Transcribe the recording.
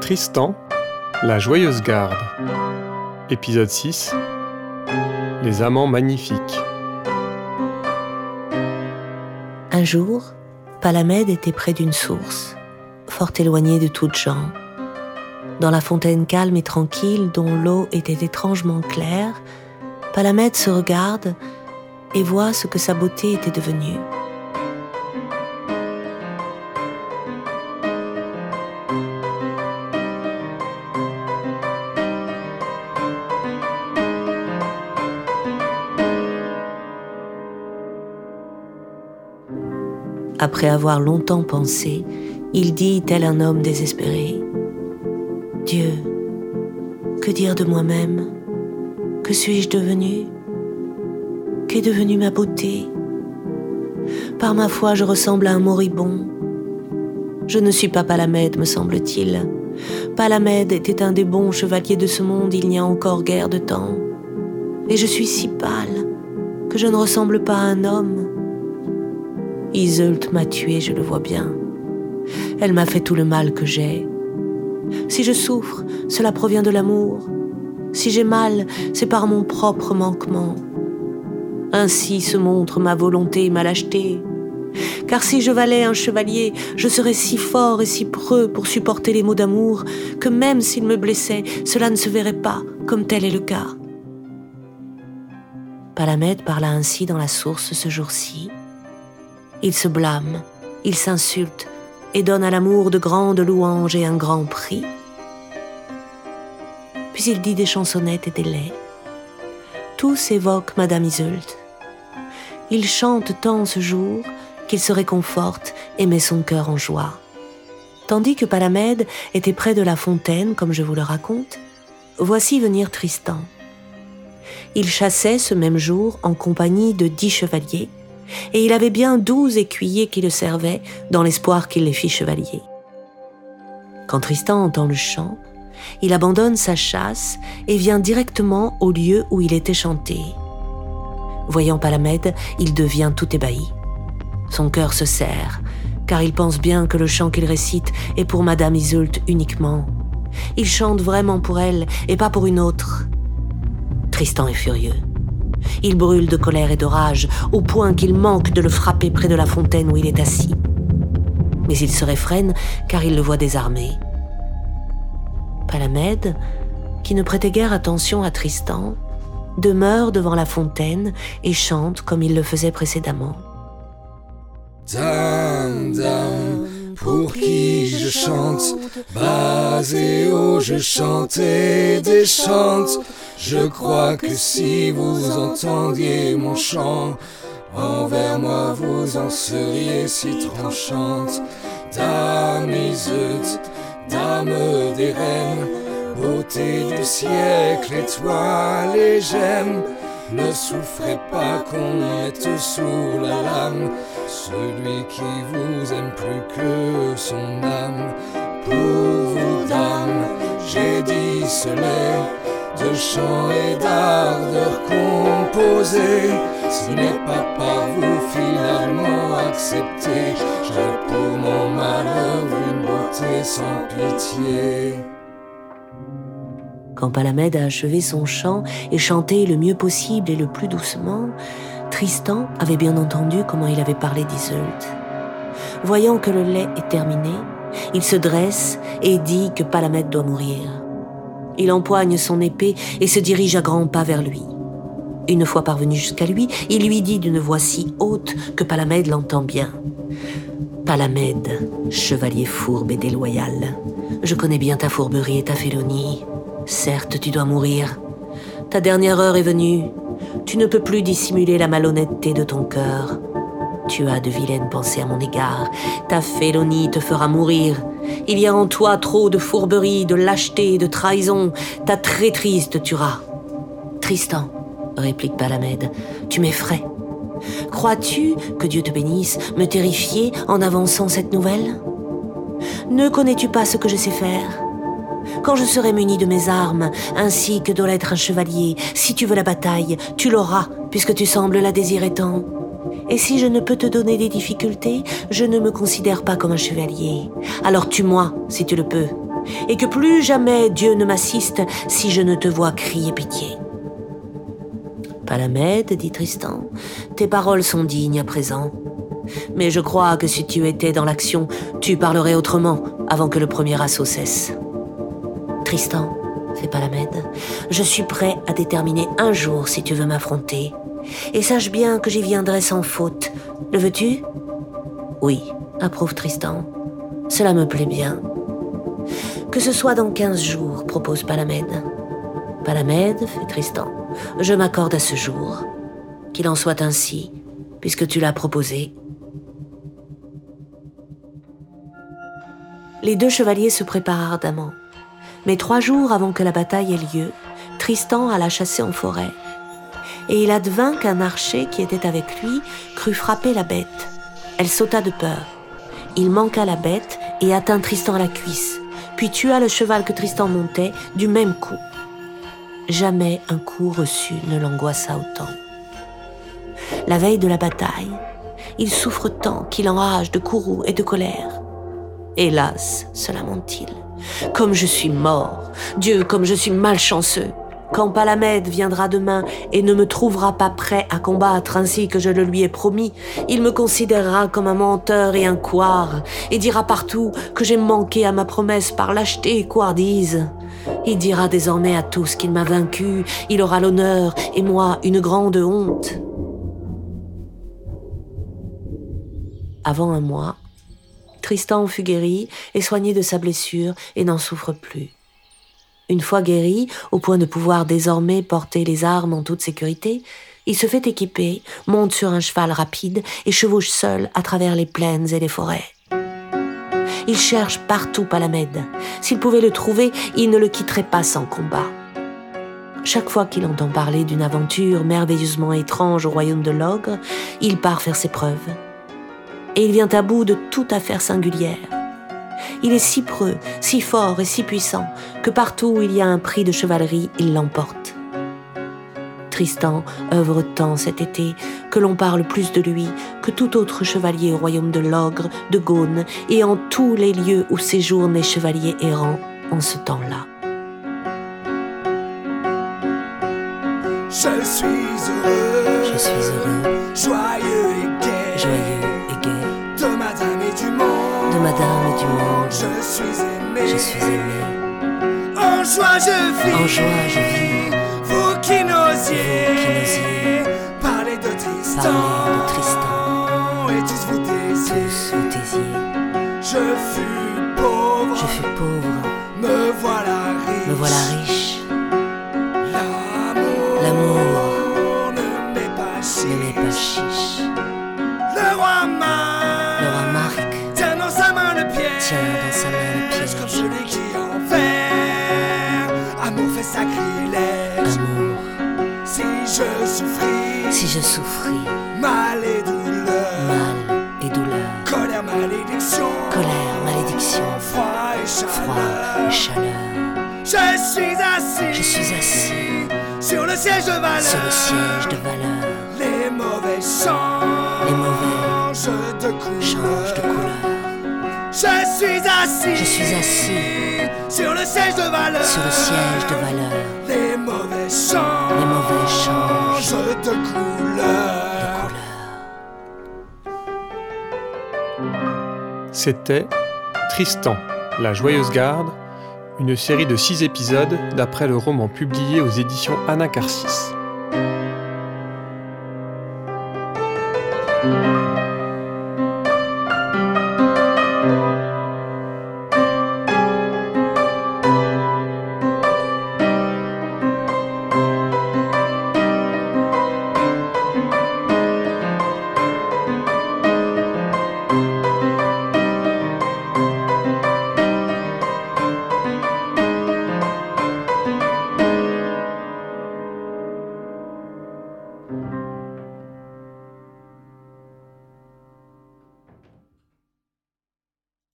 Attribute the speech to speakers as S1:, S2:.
S1: Tristan, la joyeuse garde. Épisode 6. Les amants magnifiques.
S2: Un jour, Palamède était près d'une source, fort éloignée de toutes gens. Dans la fontaine calme et tranquille dont l'eau était étrangement claire, Palamède se regarde et voit ce que sa beauté était devenue. Après avoir longtemps pensé, il dit tel un homme désespéré, Dieu, que dire de moi-même? Que suis-je devenu? Qu'est devenue ma beauté? Par ma foi, je ressemble à un moribond. Je ne suis pas Palamède, me semble-t-il. Palamède était un des bons chevaliers de ce monde il n'y a encore guère de temps. Et je suis si pâle que je ne ressemble pas à un homme. Iseult m'a tué, je le vois bien. Elle m'a fait tout le mal que j'ai. Si je souffre, cela provient de l'amour. Si j'ai mal, c'est par mon propre manquement. Ainsi se montre ma volonté et ma lâcheté. Car si je valais un chevalier, je serais si fort et si preux pour supporter les maux d'amour que même s'il me blessait, cela ne se verrait pas, comme tel est le cas. Palamède parla ainsi dans la source ce jour-ci. Il se blâme, il s'insulte et donne à l'amour de grandes louanges et un grand prix. Puis il dit des chansonnettes et des laits. Tous évoquent Madame Iseult. Il chante tant ce jour qu'il se réconforte et met son cœur en joie. Tandis que Palamède était près de la fontaine, comme je vous le raconte, voici venir Tristan. Il chassait ce même jour en compagnie de dix chevaliers, et il avait bien douze écuyers qui le servaient, dans l'espoir qu'il les fît chevaliers. Quand Tristan entend le chant, il abandonne sa chasse et vient directement au lieu où il était chanté. Voyant Palamède, il devient tout ébahi. Son cœur se serre, car il pense bien que le chant qu'il récite est pour Madame Iseult uniquement. Il chante vraiment pour elle et pas pour une autre. Tristan est furieux. Il brûle de colère et de rage, au point qu'il manque de le frapper près de la fontaine où il est assis. Mais il se réfrène car il le voit désarmé. Palamède, qui ne prêtait guère attention à Tristan, demeure devant la fontaine et chante comme il le faisait précédemment.
S3: Pour qui je chante, bas je. Je crois que si vous entendiez mon chant, envers moi vous en seriez si tranchante. Dame Iseut, dame des reines, beauté du siècle, étoile et j'aime. Ne souffrez pas qu'on mette sous la lame celui qui vous aime plus que son âme. Pour vous, dame, j'ai dit cela Ce n'est pas vous finalement accepté. Pour mon malheur une beauté sans pitié.
S2: Quand Palamède a achevé son chant et chanté le mieux possible et le plus doucement, Tristan avait bien entendu comment il avait parlé d'Iseult. Voyant que le lait est terminé, il se dresse et dit que Palamède doit mourir. Il empoigne son épée et se dirige à grands pas vers lui. Une fois parvenu jusqu'à lui, il lui dit d'une voix si haute que Palamède l'entend bien. Palamède, chevalier fourbe et déloyal, je connais bien ta fourberie et ta félonie. Certes, tu dois mourir. Ta dernière heure est venue. Tu ne peux plus dissimuler la malhonnêteté de ton cœur. Tu as de vilaines pensées à mon égard. Ta félonie te fera mourir. Il y a en toi trop de fourberie, de lâcheté, de trahison. Ta traîtrise te tuera. Tristan, réplique Palamède, tu m'effraies. Crois-tu, que Dieu te bénisse, me terrifier en avançant cette nouvelle? Ne connais-tu pas ce que je sais faire? Quand je serai muni de mes armes, ainsi que doit l'être un chevalier, si tu veux la bataille, tu l'auras, puisque tu sembles la désirer tant. Et si je ne peux te donner des difficultés, je ne me considère pas comme un chevalier. Alors tue-moi, si tu le peux. Et que plus jamais Dieu ne m'assiste si je ne te vois crier pitié. Palamède, dit Tristan, tes paroles sont dignes à présent. Mais je crois que si tu étais dans l'action, tu parlerais autrement avant que le premier assaut cesse. Tristan, fait Palamède, je suis prêt à déterminer un jour si tu veux m'affronter. Et sache bien que j'y viendrai sans faute. Le veux-tu? Oui, approuve Tristan. Cela me plaît bien. Que ce soit dans quinze jours, propose Palamède. Palamède, fait Tristan, je m'accorde à ce jour. Qu'il en soit ainsi, puisque tu l'as proposé. Les deux chevaliers se préparent ardemment. Mais trois jours avant que la bataille ait lieu, Tristan alla chasser en forêt. Et il advint qu'un archer qui était avec lui crut frapper la bête. Elle sauta de peur. Il manqua la bête et atteint Tristan à la cuisse, puis tua le cheval que Tristan montait du même coup. Jamais un coup reçu ne l'angoissa autant. La veille de la bataille, il souffre tant qu'il enrage de courroux et de colère. Hélas, se lament-il, comme je suis mort, Dieu, comme je suis malchanceux. Quand Palamède viendra demain et ne me trouvera pas prêt à combattre ainsi que je le lui ai promis, il me considérera comme un menteur et un couard, et dira partout que j'ai manqué à ma promesse par lâcheté et couardise. Il dira désormais à tous qu'il m'a vaincu, il aura l'honneur et moi une grande honte. Avant un mois, Tristan fut guéri et soigné de sa blessure et n'en souffre plus. Une fois guéri, au point de pouvoir désormais porter les armes en toute sécurité, il se fait équiper, monte sur un cheval rapide et chevauche seul à travers les plaines et les forêts. Il cherche partout Palamède. S'il pouvait le trouver, il ne le quitterait pas sans combat. Chaque fois qu'il entend parler d'une aventure merveilleusement étrange au royaume de l'ogre, il part faire ses preuves et il vient à bout de toute affaire singulière. Il est si preux, si fort et si puissant que partout où il y a un prix de chevalerie, il l'emporte. Tristan œuvre tant cet été que l'on parle plus de lui que tout autre chevalier au royaume de l'ogre, de Gaune et en tous les lieux où séjournent les chevaliers errants en ce temps-là.
S4: Je suis heureux,
S2: Je suis heureux,
S4: joyeux et gai.
S2: joyeux
S4: de madame et du monde, je suis aimé.
S2: je suis aimé.
S4: En joie je vis.
S2: En joie je vis.
S4: Vous qui n'osiez parler de Tristan.
S2: Parler de Tristan.
S4: Et tous vous taisiez.
S2: Tous vous taisiez.
S4: Je fus pauvre.
S2: Je fus pauvre,
S4: Me voilà riche.
S2: me voilà riche.
S4: Tient dans sa main piège. Comme celui qui enferme. Amour fait sacrilège?
S2: Amour,
S4: Si je souffris.
S2: si je souffris,
S4: Mal et douleur.
S2: mal et douleur,
S4: Colère, malédiction.
S2: colère, malédiction,
S4: Froid et
S2: froid
S4: chaleur.
S2: et chaleur.
S4: Je suis assis.
S2: Je suis assis
S4: Sur le siège de valeur.
S2: sur le siège de valeur.
S4: Les mauvais chants.
S2: Les mauvais
S4: changent de couleur.
S2: Change de couleur.
S4: Je suis assis.
S2: Je suis assis
S4: sur le siège de valeur.
S2: sur le siège de valeur.
S4: Les mauvais chants.
S2: Les mauvais
S4: changent de couleur.
S1: C'était Tristan, la Joyeuse Garde, une série de six épisodes d'après le roman publié aux éditions Anacarsis.